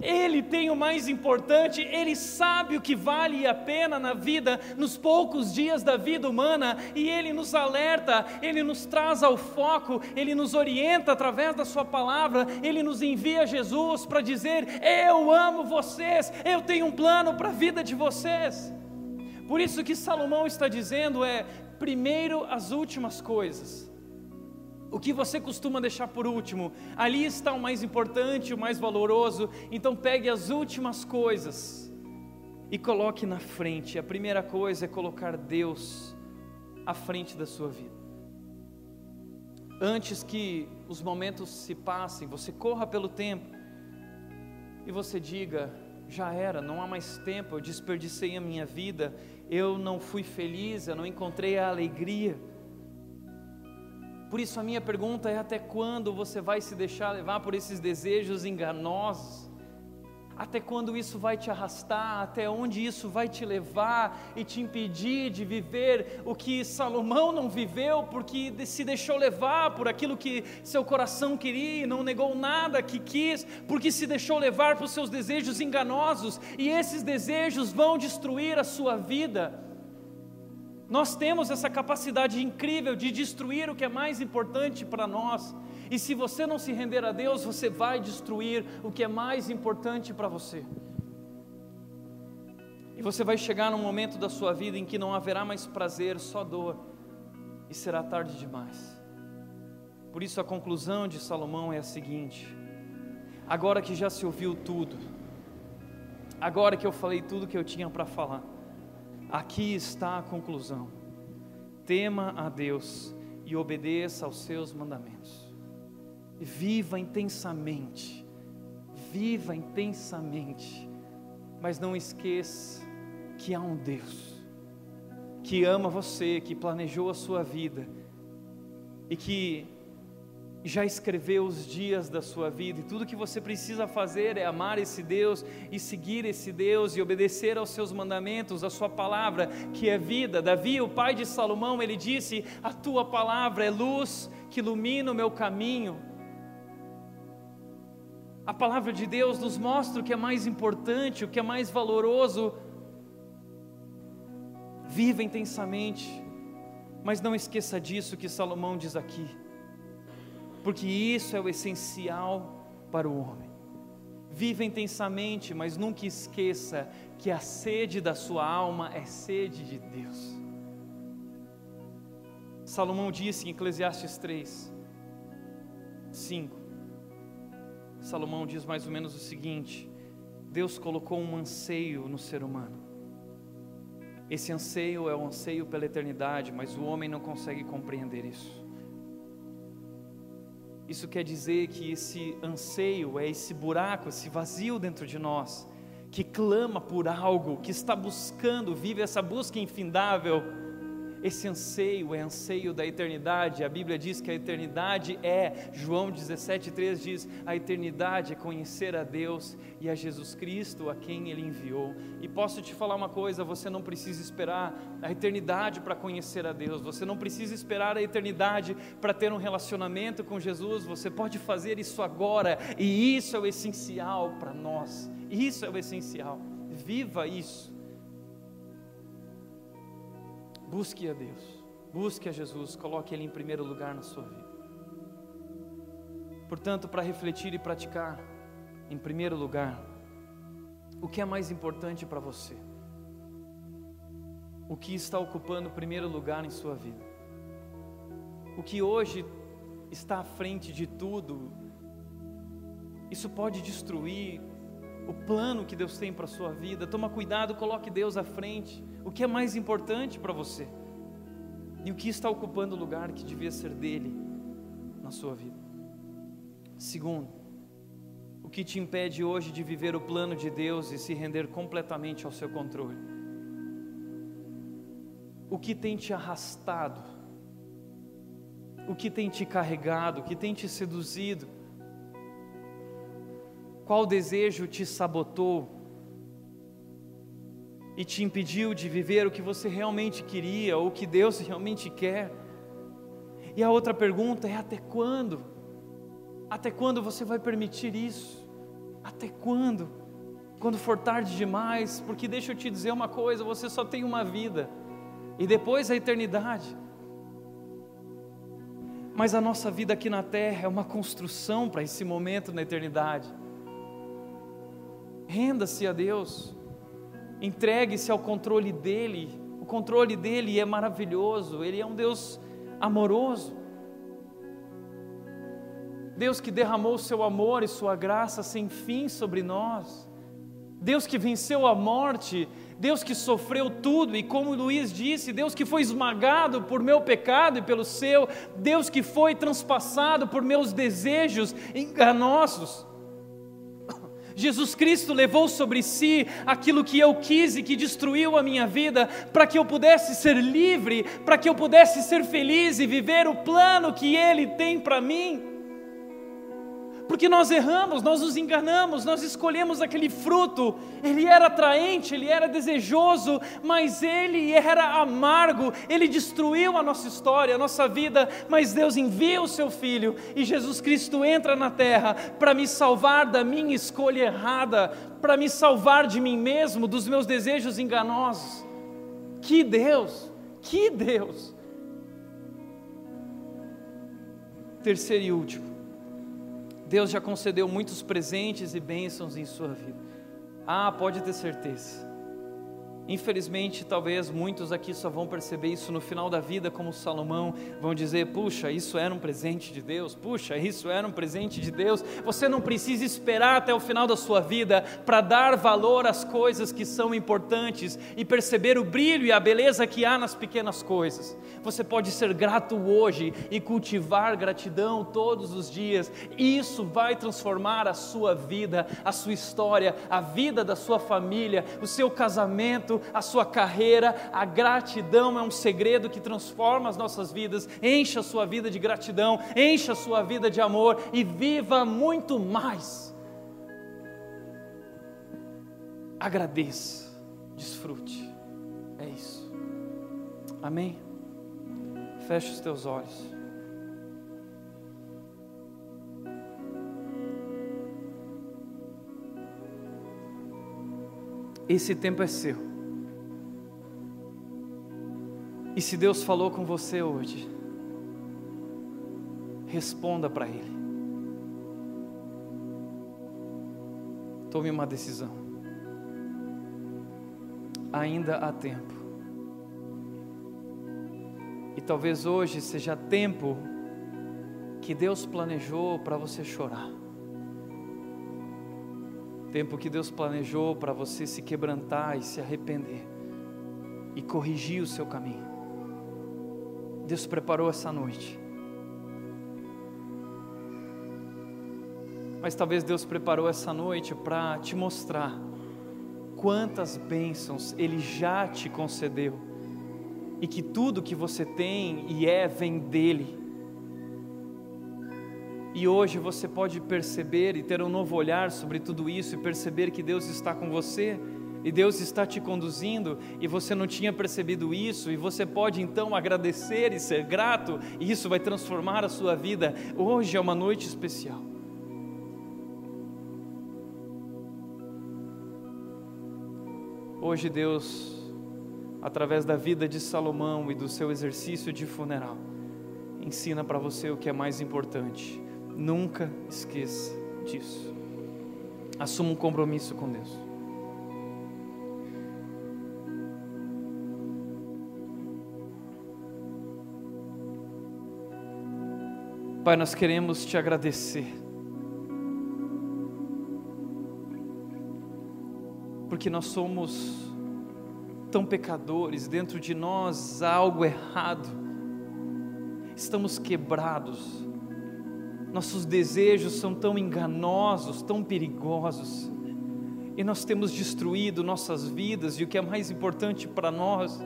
Ele tem o mais importante, Ele sabe o que vale a pena na vida, nos poucos dias da vida humana, e Ele nos alerta, Ele nos traz ao foco, Ele nos orienta através da Sua palavra, Ele nos envia Jesus para dizer: Eu amo vocês, eu tenho um plano para a vida de vocês. Por isso que Salomão está dizendo é: primeiro as últimas coisas o que você costuma deixar por último, ali está o mais importante, o mais valoroso. Então pegue as últimas coisas e coloque na frente. A primeira coisa é colocar Deus à frente da sua vida. Antes que os momentos se passem, você corra pelo tempo e você diga: já era, não há mais tempo, eu desperdicei a minha vida, eu não fui feliz, eu não encontrei a alegria. Por isso, a minha pergunta é: até quando você vai se deixar levar por esses desejos enganosos? Até quando isso vai te arrastar? Até onde isso vai te levar e te impedir de viver o que Salomão não viveu, porque se deixou levar por aquilo que seu coração queria e não negou nada que quis, porque se deixou levar por seus desejos enganosos e esses desejos vão destruir a sua vida? Nós temos essa capacidade incrível de destruir o que é mais importante para nós. E se você não se render a Deus, você vai destruir o que é mais importante para você. E você vai chegar num momento da sua vida em que não haverá mais prazer, só dor, e será tarde demais. Por isso a conclusão de Salomão é a seguinte: agora que já se ouviu tudo, agora que eu falei tudo que eu tinha para falar, Aqui está a conclusão: tema a Deus e obedeça aos seus mandamentos. Viva intensamente, viva intensamente, mas não esqueça que há um Deus que ama você, que planejou a sua vida e que já escreveu os dias da sua vida, e tudo que você precisa fazer é amar esse Deus e seguir esse Deus e obedecer aos seus mandamentos, a sua palavra, que é vida. Davi, o pai de Salomão, ele disse: A tua palavra é luz que ilumina o meu caminho. A palavra de Deus nos mostra o que é mais importante, o que é mais valoroso. Viva intensamente, mas não esqueça disso que Salomão diz aqui, porque isso é o essencial para o homem. Viva intensamente, mas nunca esqueça que a sede da sua alma é sede de Deus. Salomão disse em Eclesiastes 3, 5. Salomão diz mais ou menos o seguinte: Deus colocou um anseio no ser humano. Esse anseio é o anseio pela eternidade, mas o homem não consegue compreender isso. Isso quer dizer que esse anseio é esse buraco, esse vazio dentro de nós, que clama por algo, que está buscando, vive essa busca infindável esse anseio é anseio da eternidade. A Bíblia diz que a eternidade é, João 17,3 diz: a eternidade é conhecer a Deus e a Jesus Cristo, a quem Ele enviou. E posso te falar uma coisa: você não precisa esperar a eternidade para conhecer a Deus, você não precisa esperar a eternidade para ter um relacionamento com Jesus, você pode fazer isso agora, e isso é o essencial para nós. Isso é o essencial. Viva isso. Busque a Deus, busque a Jesus, coloque Ele em primeiro lugar na sua vida. Portanto, para refletir e praticar, em primeiro lugar, o que é mais importante para você? O que está ocupando primeiro lugar em sua vida? O que hoje está à frente de tudo? Isso pode destruir o plano que Deus tem para a sua vida. Toma cuidado, coloque Deus à frente. O que é mais importante para você? E o que está ocupando o lugar que devia ser dele na sua vida? Segundo, o que te impede hoje de viver o plano de Deus e se render completamente ao seu controle? O que tem te arrastado? O que tem te carregado? O que tem te seduzido? Qual desejo te sabotou e te impediu de viver o que você realmente queria ou o que Deus realmente quer? E a outra pergunta é: até quando? Até quando você vai permitir isso? Até quando? Quando for tarde demais, porque deixa eu te dizer uma coisa: você só tem uma vida e depois a eternidade. Mas a nossa vida aqui na terra é uma construção para esse momento na eternidade. Renda-se a Deus, entregue-se ao controle dEle. O controle dEle é maravilhoso, Ele é um Deus amoroso. Deus que derramou seu amor e sua graça sem fim sobre nós. Deus que venceu a morte, Deus que sofreu tudo, e como Luiz disse, Deus que foi esmagado por meu pecado e pelo seu, Deus que foi transpassado por meus desejos enganosos. Jesus Cristo levou sobre si aquilo que eu quis e que destruiu a minha vida, para que eu pudesse ser livre, para que eu pudesse ser feliz e viver o plano que Ele tem para mim porque nós erramos, nós nos enganamos, nós escolhemos aquele fruto. Ele era atraente, ele era desejoso, mas ele era amargo. Ele destruiu a nossa história, a nossa vida. Mas Deus envia o seu filho e Jesus Cristo entra na terra para me salvar da minha escolha errada, para me salvar de mim mesmo, dos meus desejos enganosos. Que Deus, que Deus. Terceiro e último Deus já concedeu muitos presentes e bênçãos em sua vida. Ah, pode ter certeza. Infelizmente, talvez muitos aqui só vão perceber isso no final da vida, como Salomão, vão dizer: puxa, isso era um presente de Deus, puxa, isso era um presente de Deus. Você não precisa esperar até o final da sua vida para dar valor às coisas que são importantes e perceber o brilho e a beleza que há nas pequenas coisas. Você pode ser grato hoje e cultivar gratidão todos os dias, isso vai transformar a sua vida, a sua história, a vida da sua família, o seu casamento a sua carreira. A gratidão é um segredo que transforma as nossas vidas. Encha a sua vida de gratidão, encha a sua vida de amor e viva muito mais. Agradeça, desfrute. É isso. Amém? Feche os teus olhos. Esse tempo é seu. E se Deus falou com você hoje, responda para Ele. Tome uma decisão. Ainda há tempo. E talvez hoje seja tempo que Deus planejou para você chorar. Tempo que Deus planejou para você se quebrantar e se arrepender e corrigir o seu caminho. Deus preparou essa noite. Mas talvez Deus preparou essa noite para te mostrar quantas bênçãos Ele já te concedeu e que tudo que você tem e é vem dele. E hoje você pode perceber e ter um novo olhar sobre tudo isso e perceber que Deus está com você e Deus está te conduzindo e você não tinha percebido isso e você pode então agradecer e ser grato e isso vai transformar a sua vida. Hoje é uma noite especial. Hoje Deus através da vida de Salomão e do seu exercício de funeral, ensina para você o que é mais importante. Nunca esqueça disso. Assuma um compromisso com Deus. Pai, nós queremos te agradecer. Porque nós somos tão pecadores, dentro de nós há algo errado, estamos quebrados, nossos desejos são tão enganosos, tão perigosos, e nós temos destruído nossas vidas e o que é mais importante para nós,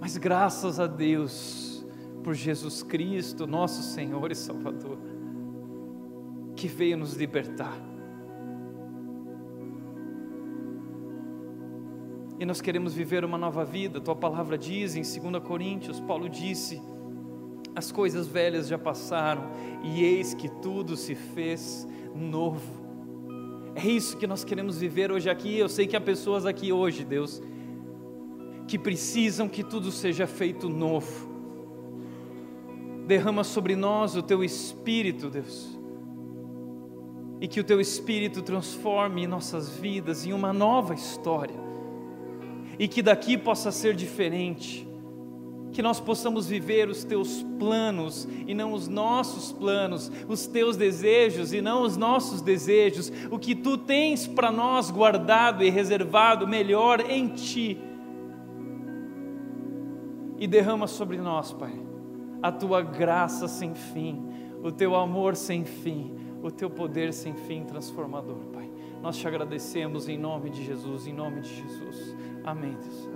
mas graças a Deus por Jesus Cristo, nosso Senhor e Salvador, que veio nos libertar e nós queremos viver uma nova vida. Tua palavra diz em 2 Coríntios, Paulo disse: As coisas velhas já passaram e eis que tudo se fez novo. É isso que nós queremos viver hoje aqui. Eu sei que há pessoas aqui hoje, Deus, que precisam que tudo seja feito novo. Derrama sobre nós o teu espírito, Deus. E que o teu espírito transforme nossas vidas em uma nova história e que daqui possa ser diferente. Que nós possamos viver os teus planos e não os nossos planos, os teus desejos e não os nossos desejos, o que tu tens para nós guardado e reservado melhor em ti. E derrama sobre nós, Pai, a tua graça sem fim, o teu amor sem fim, o teu poder sem fim transformador, Pai. Nós te agradecemos em nome de Jesus, em nome de Jesus. Amém, Deus.